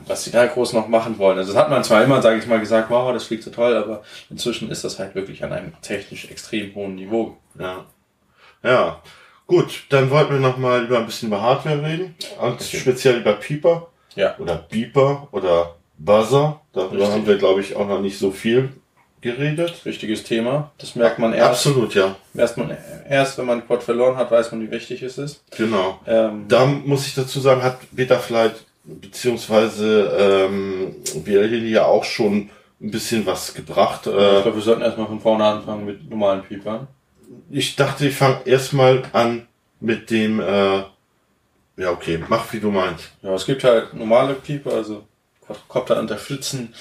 B: Was sie da groß noch machen wollen. Also das hat man zwar immer, sage ich mal, gesagt, wow, das fliegt so toll, aber inzwischen ist das halt wirklich an einem technisch extrem hohen Niveau.
A: Ja. Ja. Gut, dann wollten wir noch mal über ein bisschen über Hardware reden. Und
B: Okay.
A: speziell über Pieper.
B: Ja.
A: Oder Beeper oder Buzzer. Darüber
B: Richtig.
A: haben wir, glaube ich, auch noch nicht so viel geredet.
B: Wichtiges Thema. Das merkt man erst,
A: Absolut, ja.
B: erst, man, erst wenn man Quad verloren hat, weiß man, wie wichtig es ist.
A: Genau.
B: Ähm,
A: Da muss ich dazu sagen, hat Betaflight beziehungsweise ähm, BLHD ja auch schon ein bisschen was gebracht.
B: ich
A: Äh,
B: glaube, wir sollten erstmal von vorne anfangen mit normalen Piepern.
A: ich dachte, ich fange erstmal an mit dem, äh, ja okay, mach wie du meinst.
B: Ja, es gibt halt normale Pieper, also Quadcopter unterstützen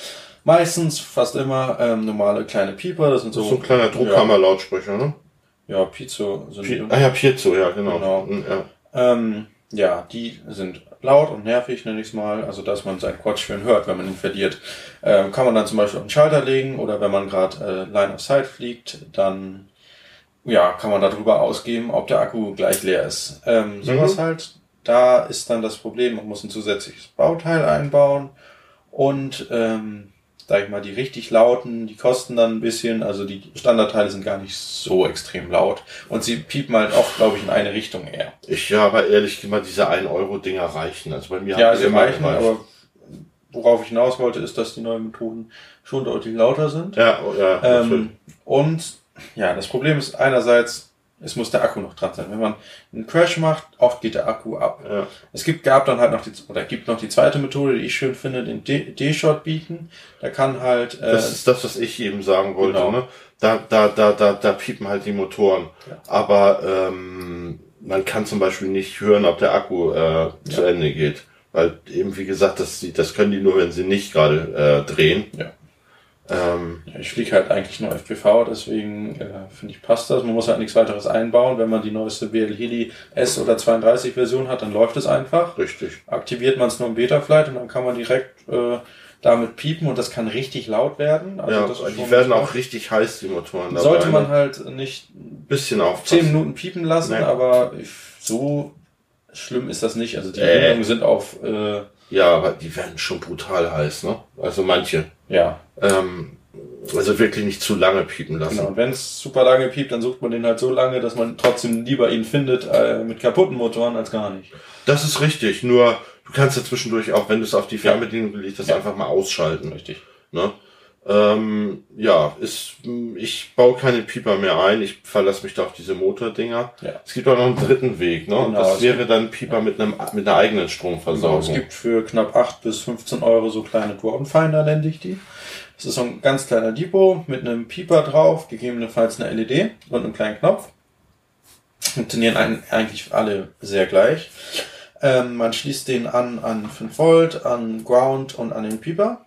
B: meistens, fast immer, ähm, normale kleine Pieper. Das sind
A: So,
B: so,
A: so ein kleiner Druckkammer-Lautsprecher, ne?
B: Ja, Piezo sind
A: Pi ah ja, Piezo, ja, genau.
B: Genau.
A: Ja.
B: Ähm, ja, die sind laut und nervig, nenne ich es mal. Also, dass man seinen Quatsch schön hört, wenn man ihn verliert. Ähm, kann man dann zum Beispiel auf den Schalter legen oder wenn man gerade äh, Line of Sight fliegt, dann ja, kann man darüber ausgeben, ob der Akku gleich leer ist. Ähm, sowas
A: Mhm.
B: halt. Da ist dann das Problem, man muss ein zusätzliches Bauteil einbauen und ähm, sag ich mal, die richtig lauten, die kosten dann ein bisschen, also die Standardteile sind gar nicht so extrem laut und sie piepen halt oft, glaube ich, in eine Richtung eher.
A: Ich ja, aber ehrlich gesagt, diese 1-Euro-Dinger reichen. Also bei mir
B: Ja, sie
A: immer
B: reichen,
A: gereicht.
B: aber worauf ich hinaus wollte, ist, dass die neuen Methoden schon deutlich lauter sind.
A: Ja, oh, ja.
B: Ähm, und ja, das Problem ist einerseits, es muss der Akku noch dran sein. Wenn man einen Crash macht, oft geht der Akku ab.
A: ja.
B: Es gibt, gab dann halt noch die, oder gibt noch die zweite Methode, die ich schön finde, den D-Shot bieten. Da kann halt, äh,
A: Das ist das, was ich eben sagen wollte.
B: Genau.
A: Ne? Da, da, da, da, da piepen halt die Motoren.
B: Ja.
A: Aber ähm, man kann zum Beispiel nicht hören, ob der Akku äh, zu Ende geht. Weil eben, wie gesagt, das, das können die nur, wenn sie nicht gerade äh, drehen.
B: Ja.
A: Ähm,
B: ja, ich fliege halt eigentlich nur FPV, deswegen äh, finde ich passt das. Man muss halt nichts weiteres einbauen. Wenn man die neueste BL Heli S oder 32 Version hat, dann läuft es einfach.
A: richtig.
B: aktiviert man es nur im Betaflight und dann kann man direkt äh, damit piepen und das kann richtig laut werden. Also
A: ja,
B: das
A: die werden auch richtig heiß, die Motoren. dabei,
B: Sollte man
A: ne?
B: halt nicht
A: bisschen aufpassen.
B: 10 Minuten piepen lassen,
A: Nee.
B: aber so schlimm ist das nicht. Also die
A: Äh.
B: Bindungen sind auf, äh,
A: Ja, aber die werden schon brutal heiß, ne? Also manche.
B: ja,
A: Ähm, also wirklich nicht zu lange piepen lassen.
B: genau. Und wenn es super lange piept, dann sucht man den halt so lange, dass man trotzdem lieber ihn findet äh, mit kaputten Motoren als gar nicht.
A: Das ist richtig, nur du kannst ja zwischendurch auch, wenn du es auf die Fernbedienung gelegt hast,
B: Ja.
A: einfach mal ausschalten.
B: Richtig.
A: Ne? Ähm, ja, ist, ich baue keine Pieper mehr ein. Ich verlasse mich da auf diese Motordinger.
B: Ja.
A: Es gibt auch noch einen dritten Weg, ne? Und
B: Genau,
A: das wäre dann Pieper mit einem, mit einer eigenen Stromversorgung.
B: Genau, es gibt für knapp 8 bis 15 Euro so kleine Dwarfenfinder, nenne ich die. Das ist so ein ganz kleiner Depot mit einem Pieper drauf, gegebenenfalls eine LED und einem kleinen Knopf. Funktionieren eigentlich alle sehr gleich. Ähm, man schließt den an an 5 Volt, an Ground und an den Pieper.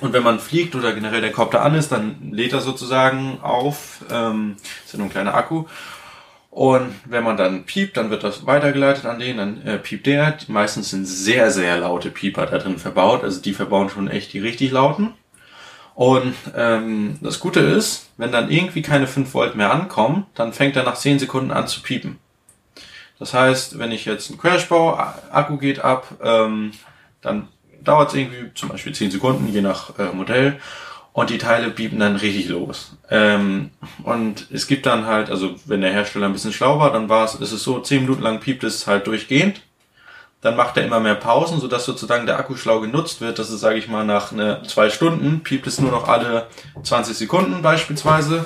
B: Und wenn man fliegt oder generell der Kopter an ist, dann lädt er sozusagen auf. Ähm, ist ja nur ein kleiner Akku. Und wenn man dann piept, dann wird das weitergeleitet an den, dann äh, piept der. Meistens sind sehr, sehr laute Pieper da drin verbaut. Also die verbauen schon echt die richtig lauten. Und ähm, das Gute ist, wenn dann irgendwie keine 5 Volt mehr ankommen, dann fängt er nach 10 Sekunden an zu piepen. Das heißt, wenn ich jetzt einen Crash baue, Akku geht ab, ähm, dann dauert es irgendwie zum Beispiel 10 Sekunden, je nach äh, Modell. Und die Teile piepen dann richtig los. Ähm, und es gibt dann halt, also wenn der Hersteller ein bisschen schlau war, dann war es, ist es so, 10 Minuten lang piept es halt durchgehend. Dann macht er immer mehr Pausen, sodass sozusagen der Akku schlau genutzt wird. Das ist, sage ich mal, nach ne, zwei Stunden piept es nur noch alle 20 Sekunden beispielsweise,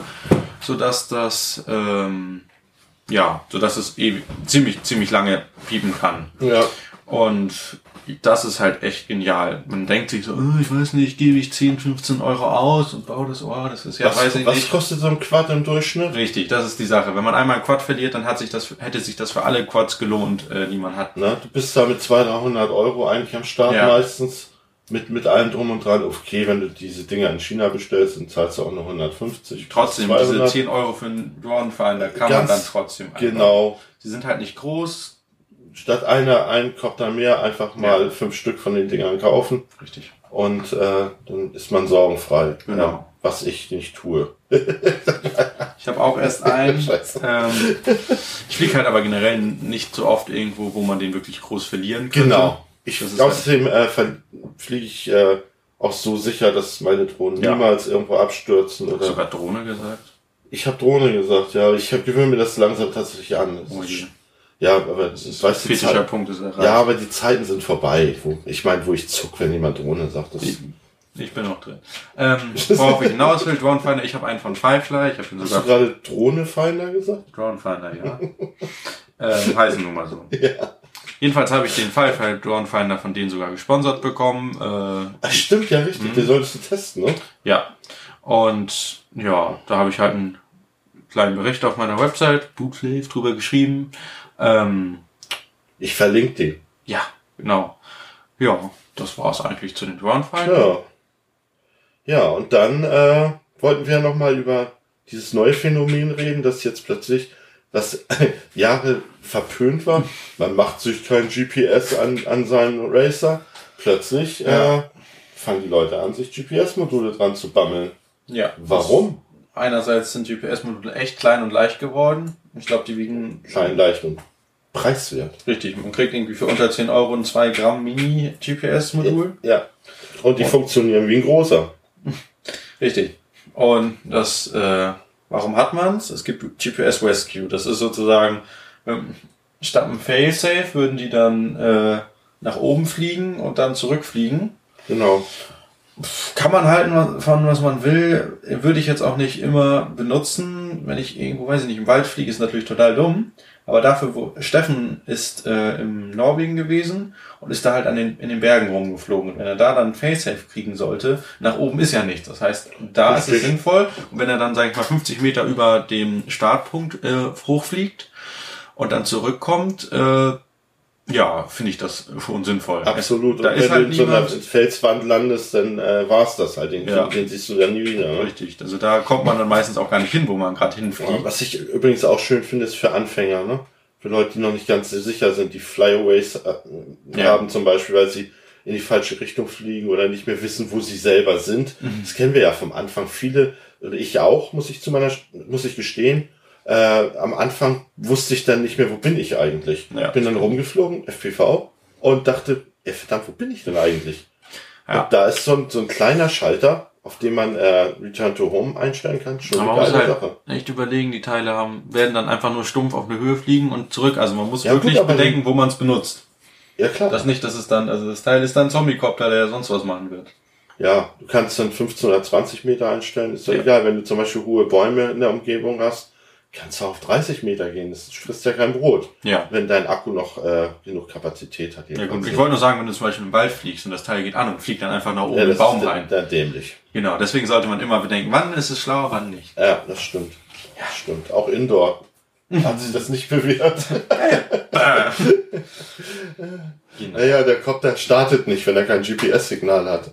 B: sodass das ähm, ja, sodass es ewig, ziemlich ziemlich lange piepen kann.
A: Ja.
B: Und das ist halt echt genial. Man denkt sich so, oh, ich weiß nicht, gebe ich 10, 15 Euro aus und baue das, oh, das ist ja, weiß
A: Was,
B: ich
A: was
B: nicht.
A: kostet so ein Quad im Durchschnitt?
B: Richtig, das ist die Sache. Wenn man einmal einen Quad verliert, dann hat sich das, hätte sich das für alle Quads gelohnt, äh, die man hat.
A: Na, du bist da mit 200, 300 Euro eigentlich am Start
B: Ja.
A: meistens. Mit, mit allem drum und dran. Okay, wenn du diese Dinger in China bestellst, dann zahlst du auch nur 150.
B: Trotzdem,
A: 200.
B: diese 10 Euro für einen Drohnenfinder kann man
A: Ganz
B: dann trotzdem einfach.
A: Genau.
B: Sie sind halt nicht groß.
A: Statt einer, ein Kopter mehr, einfach mal
B: Ja.
A: fünf Stück von den Dingern kaufen.
B: Richtig.
A: Und äh, dann ist man sorgenfrei.
B: Genau.
A: Ja, was ich nicht tue.
B: Ich habe auch erst einen. Ähm, ich fliege halt aber generell nicht so oft irgendwo, wo man den wirklich groß verlieren könnte.
A: Genau. Ich,
B: ist
A: außerdem äh, fliege ich äh, auch so sicher, dass meine Drohnen
B: Ja.
A: niemals irgendwo abstürzen.
B: Hast du
A: Oder
B: sogar Drohne gesagt?
A: ich habe Drohne gesagt, ja. Ich gewöhne mir das langsam tatsächlich an. Das
B: Oh
A: ist,
B: je.
A: Ja, aber weißt du, die Zeit,
B: Punkt ist erreicht.
A: ja, aber die Zeiten sind vorbei. Wo, ich meine, wo ich zuck, wenn jemand Drohne sagt. Das,
B: Ich, ich bin noch drin. Ähm, worauf ich hinaus will, Dronefinder, ich habe einen von Firefly, ich habe den
A: hast du
B: sogar
A: gerade Drohnefinder gesagt?
B: Dronefinder, ja. ähm, heißen nun mal so.
A: Ja.
B: Jedenfalls habe ich den Firefly Dronefinder von denen sogar gesponsert bekommen. Äh,
A: Ach, stimmt, ja, richtig.
B: Mhm.
A: Den solltest du testen, ne?
B: Ja. Und ja, da habe ich halt einen kleinen Bericht auf meiner Website, Bootslave, drüber geschrieben. Ähm,
A: Ich verlinke den.
B: ja, genau. Ja, das war's eigentlich zu den Dronefinder.
A: Ja. Ja, und dann äh, wollten wir noch mal über dieses neue Phänomen reden, das jetzt plötzlich, das Jahre verpönt war. Man macht sich kein GPS an, an seinen Racer. Plötzlich
B: Ja.
A: äh, fangen die Leute an, sich GPS-Module dran zu bammeln.
B: Ja.
A: Warum?
B: Einerseits sind GPS-Module echt klein und leicht geworden. Ich glaube, die wiegen
A: Klein, leicht und preiswert.
B: richtig. Man kriegt irgendwie für unter 10 Euro ein 2 Gramm Mini-GPS-Modul.
A: Ja. Und die funktionieren wie ein großer.
B: Richtig. Und das, äh, warum hat man's? Es gibt GPS Rescue. Das ist sozusagen, ähm, statt einem Failsafe würden die dann äh, nach oben fliegen und dann zurückfliegen.
A: Genau.
B: Kann man halten von was man will, würde ich jetzt auch nicht immer benutzen. Wenn ich irgendwo, weiß ich nicht, im Wald fliege, ist natürlich total dumm. Aber dafür, wo Steffen ist äh, im Norwegen gewesen und ist da halt an den, in den Bergen rumgeflogen. Und wenn er da dann Facesafe kriegen sollte, nach oben ist ja nichts. Das heißt, da ist es
A: Richtig.
B: sinnvoll. Und wenn er dann, sag ich mal, 50 Meter über dem Startpunkt äh, hochfliegt und dann zurückkommt, äh, ja, finde ich das schon sinnvoll.
A: Absolut.
B: Da
A: und
B: ist
A: wenn
B: halt
A: du in so einer Felswand landest, dann äh, war's das halt. Den,
B: Ja.
A: den siehst du dann nie wieder. Ne?
B: Richtig. Also da kommt man dann meistens auch gar nicht hin, wo man gerade hinfliegt.
A: Was ich übrigens auch schön finde, ist für Anfänger, ne? Für Leute, die noch nicht ganz sicher sind, die Flyaways äh,
B: Ja.
A: haben zum Beispiel, weil sie in die falsche Richtung fliegen oder nicht mehr wissen, wo sie selber sind.
B: Mhm.
A: Das kennen wir ja vom Anfang. Viele, ich auch, muss ich zu meiner, muss ich gestehen, äh, am Anfang wusste ich dann nicht mehr, wo bin ich eigentlich.
B: Ja.
A: Bin dann rumgeflogen, FPV, und dachte, ja, verdammt, wo bin ich denn eigentlich?
B: Ja.
A: Und da ist so ein, so ein kleiner Schalter, auf dem man äh, Return to Home einstellen kann. Schon
B: Aber
A: eine
B: man muss
A: geile
B: halt
A: Sache.
B: echt überlegen, die Teile haben, werden dann einfach nur stumpf auf eine Höhe fliegen und zurück. Also man muss
A: Ja, gut,
B: wirklich
A: aber-
B: bedenken, wo man es benutzt.
A: Ja, klar.
B: Das nicht, dass es dann, also das Teil ist dann ein Zombie-Copter, der sonst was machen wird.
A: Ja, du kannst dann 15 oder 20 Meter einstellen, ist doch egal, wenn du zum Beispiel hohe Bäume in der Umgebung hast, kannst du auf 30 Meter gehen. Das frisst ja kein Brot.
B: Ja.
A: Wenn dein Akku noch äh, genug Kapazität hat.
B: Ja, gut. Ich wollte nur sagen, wenn du zum Beispiel im Wald fliegst und das Teil geht an und fliegt dann einfach nach oben
A: ja,
B: im
A: das
B: Baum
A: ist
B: rein.
A: Da dämlich.
B: Genau, deswegen sollte man immer bedenken, wann ist es schlau, wann nicht.
A: Ja, das stimmt. Ja, stimmt. Auch Indoor. Hat sich das nicht bewährt?
B: Genau.
A: Naja, der Copter startet nicht, wenn er kein GPS-Signal hat.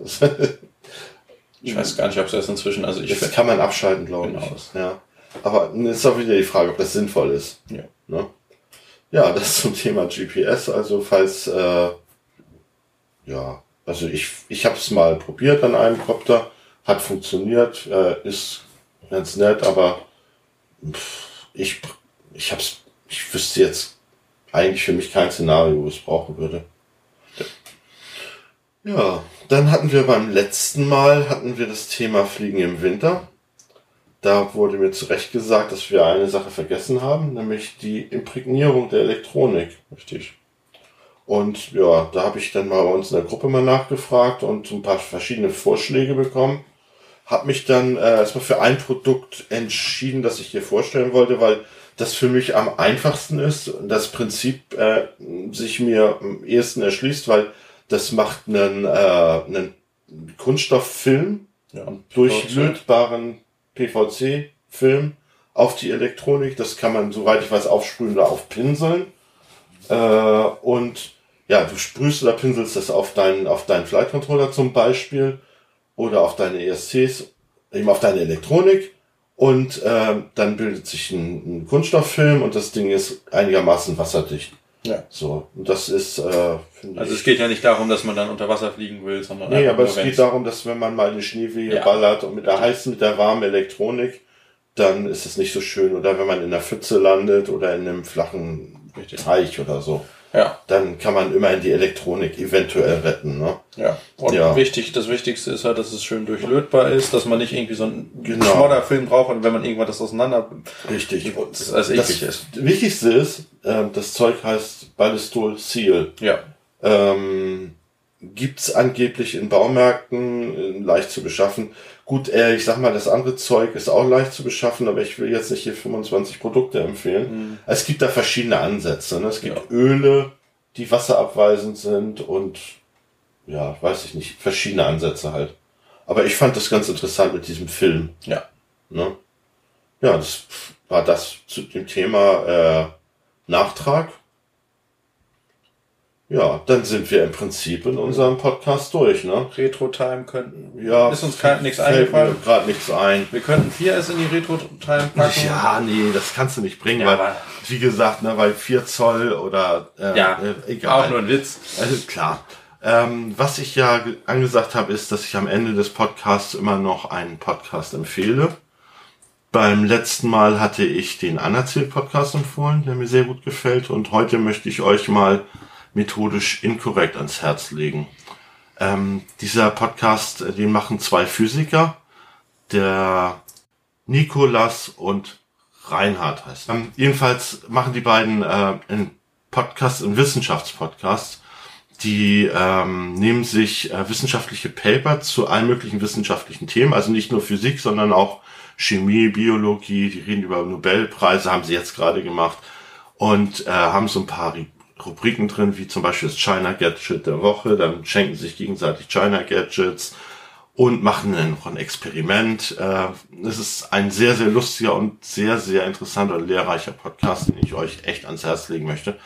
B: Ich weiß gar nicht, ob es das inzwischen, also ich
A: Das kann man abschalten, glaube
B: Genau.
A: ich. Ja. Aber ist auch wieder die Frage, ob das sinnvoll ist.
B: Ja.
A: Ne? Ja, das zum Thema GPS. Also falls, äh, ja, also ich, ich habe es mal probiert an einem Copter, hat funktioniert, äh, ist ganz nett, aber pff, ich, ich hab's, ich wüsste jetzt eigentlich für mich kein Szenario, wo es brauchen würde. Ja, dann hatten wir beim letzten Mal hatten wir das Thema Fliegen im Winter. Da wurde mir zu Recht gesagt, dass wir eine Sache vergessen haben, nämlich die Imprägnierung der Elektronik. Richtig. Und ja, da habe ich dann mal bei uns in der Gruppe mal nachgefragt und ein paar verschiedene Vorschläge bekommen. Hab mich dann äh, erstmal für ein Produkt entschieden, das ich hier vorstellen wollte, weil das für mich am einfachsten ist das Prinzip äh, sich mir am ehesten erschließt, weil das macht einen, äh, einen Kunststofffilm,
B: Ja.
A: durchlötbaren PVC-Film auf die Elektronik. Das kann man, soweit ich weiß, aufsprühen oder aufpinseln. Äh, und ja, du sprühst oder pinselst das auf deinen, auf deinen Flight Controller zum Beispiel oder auf deine ESCs, eben auf deine Elektronik. Und ähm, dann bildet sich ein, ein Kunststofffilm und das Ding ist einigermaßen wasserdicht.
B: Ja.
A: So, und das ist, äh, finde
B: Also es geht ja nicht darum, dass man dann unter Wasser fliegen will, sondern
A: Nee, aber es geht darum, dass wenn man mal in die Schneewehe
B: Ja.
A: ballert und mit der heißen, mit der warmen Elektronik, dann ist es nicht so schön. Oder wenn man in der Pfütze landet oder in einem flachen
B: Richtig.
A: Teich oder so,
B: Ja,
A: dann kann man immerhin die Elektronik eventuell retten. Ne?
B: ja. Und
A: Ja.
B: wichtig, das Wichtigste ist halt, dass es schön durchlötbar ist, dass man nicht irgendwie so einen
A: Genau.
B: Schmodderfilm drauf hat, und wenn man irgendwann das auseinander
A: Richtig.
B: Das als eklig ist.
A: Wichtigste ist, äh, das Zeug heißt Ballistol Seal.
B: Ja.
A: Ähm, gibt's angeblich in Baumärkten äh, leicht zu beschaffen. Gut, äh, ich sag mal, das andere Zeug ist auch leicht zu beschaffen, aber ich will jetzt nicht hier 25 Produkte empfehlen. Es gibt da verschiedene Ansätze. Ne? Es gibt
B: Ja.
A: Öle, die wasserabweisend sind und ja, weiß ich nicht, verschiedene Ansätze halt. Aber ich fand das ganz interessant mit diesem Film.
B: Ja.
A: Ne? Ja, das war das zu dem Thema äh, Nachtrag. Ja, dann sind wir im Prinzip in unserem Podcast durch, ne?
B: Retro-Time könnten.
A: Ja,
B: Ist uns nichts
A: fällt
B: eingefallen.
A: mir gerade nichts ein.
B: Wir könnten 4S in die Retro-Time packen.
A: Ja, nee, das kannst du nicht bringen,
B: Ja,
A: weil, wie gesagt, ne, weil 4 Zoll oder äh,
B: Ja,
A: äh, egal.
B: Auch nur ein Witz.
A: Also klar. Ähm, was ich ja ge- angesagt habe, ist, dass ich am Ende des Podcasts immer noch einen Podcast empfehle. Beim letzten Mal hatte ich den Anerzählt-Podcast empfohlen, der mir sehr gut gefällt. Und heute möchte ich euch mal methodisch inkorrekt ans Herz legen. Ähm, dieser Podcast, äh, den machen zwei Physiker, der Nikolas und Reinhard heißt. Ähm, jedenfalls machen die beiden äh, einen Podcast, einen Wissenschaftspodcast. Die ähm, nehmen sich äh, wissenschaftliche Paper zu allen möglichen wissenschaftlichen Themen, also nicht nur Physik, sondern auch Chemie, Biologie. Die reden über Nobelpreise, haben sie jetzt gerade gemacht und äh, haben so ein paar Rubriken drin, wie zum Beispiel das China Gadget der Woche. Dann schenken sich gegenseitig China Gadgets und machen dann noch ein Experiment. Äh, Es ist ein sehr, sehr lustiger und sehr, sehr interessanter und lehrreicher Podcast, den ich euch echt ans Herz legen möchte.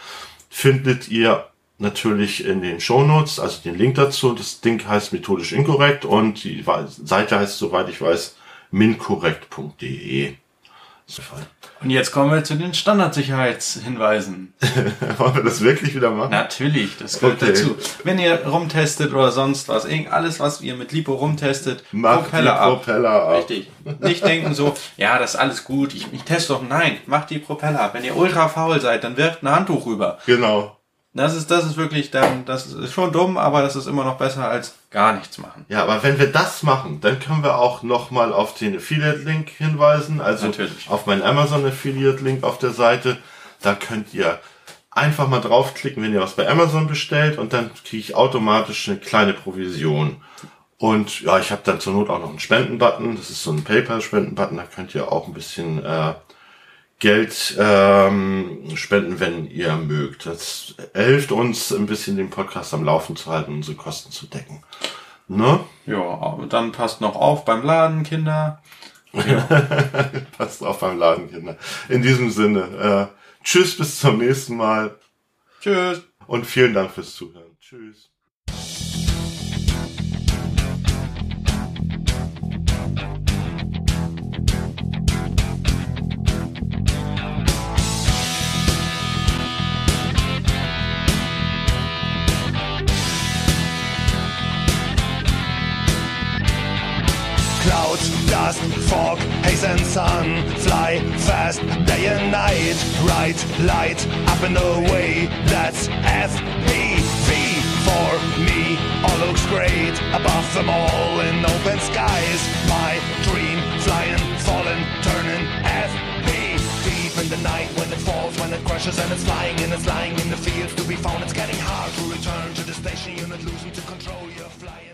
A: Findet ihr natürlich in den Shownotes, also den Link dazu. Das Ding heißt methodisch inkorrekt und die Seite heißt, soweit ich weiß, minkorrekt.de.
B: Und jetzt kommen wir zu den Standardsicherheitshinweisen.
A: Wollen wir das wirklich wieder machen?
B: Natürlich, das gehört
A: Okay.
B: dazu. Wenn ihr rumtestet oder sonst was, irgend alles, was ihr mit Lipo rumtestet,
A: Macht die Propeller ab.
B: Richtig. Nicht denken so, ja, das ist alles gut, ich, ich teste doch. Nein, macht die Propeller ab. Wenn ihr ultra faul seid, dann wirft ein Handtuch rüber.
A: Genau.
B: Das ist, das ist wirklich dann, das ist schon dumm, aber das ist immer noch besser als gar nichts machen.
A: Ja, aber wenn wir das machen, dann können wir auch nochmal auf den Affiliate-Link hinweisen, also
B: Natürlich.
A: auf meinen Amazon-Affiliate-Link auf der Seite. Da könnt ihr einfach mal draufklicken, wenn ihr was bei Amazon bestellt und dann kriege ich automatisch eine kleine Provision. Und ja, ich habe dann zur Not auch noch einen Spendenbutton. Das ist so ein PayPal-Spendenbutton. Da könnt ihr auch ein bisschen äh, Geld ähm, spenden, wenn ihr mögt. Das hilft uns ein bisschen den Podcast am Laufen zu halten, unsere Kosten zu decken. Ne?
B: Ja, dann passt noch auf beim Laden, Kinder.
A: Passt auf beim Laden, Kinder. In diesem Sinne, äh, tschüss, bis zum nächsten Mal.
B: Tschüss.
A: Und vielen Dank fürs Zuhören. Tschüss.
C: Dust, fog, haze and sun Fly fast day and night Right light up and away. That's FPV for me. All looks great above them all in open skies. My dream flying, falling, turning FP Deep in the night when it falls, when it crashes and it's flying and it's lying in the fields to be found It's getting hard to return to the station unit losing to control, you're flying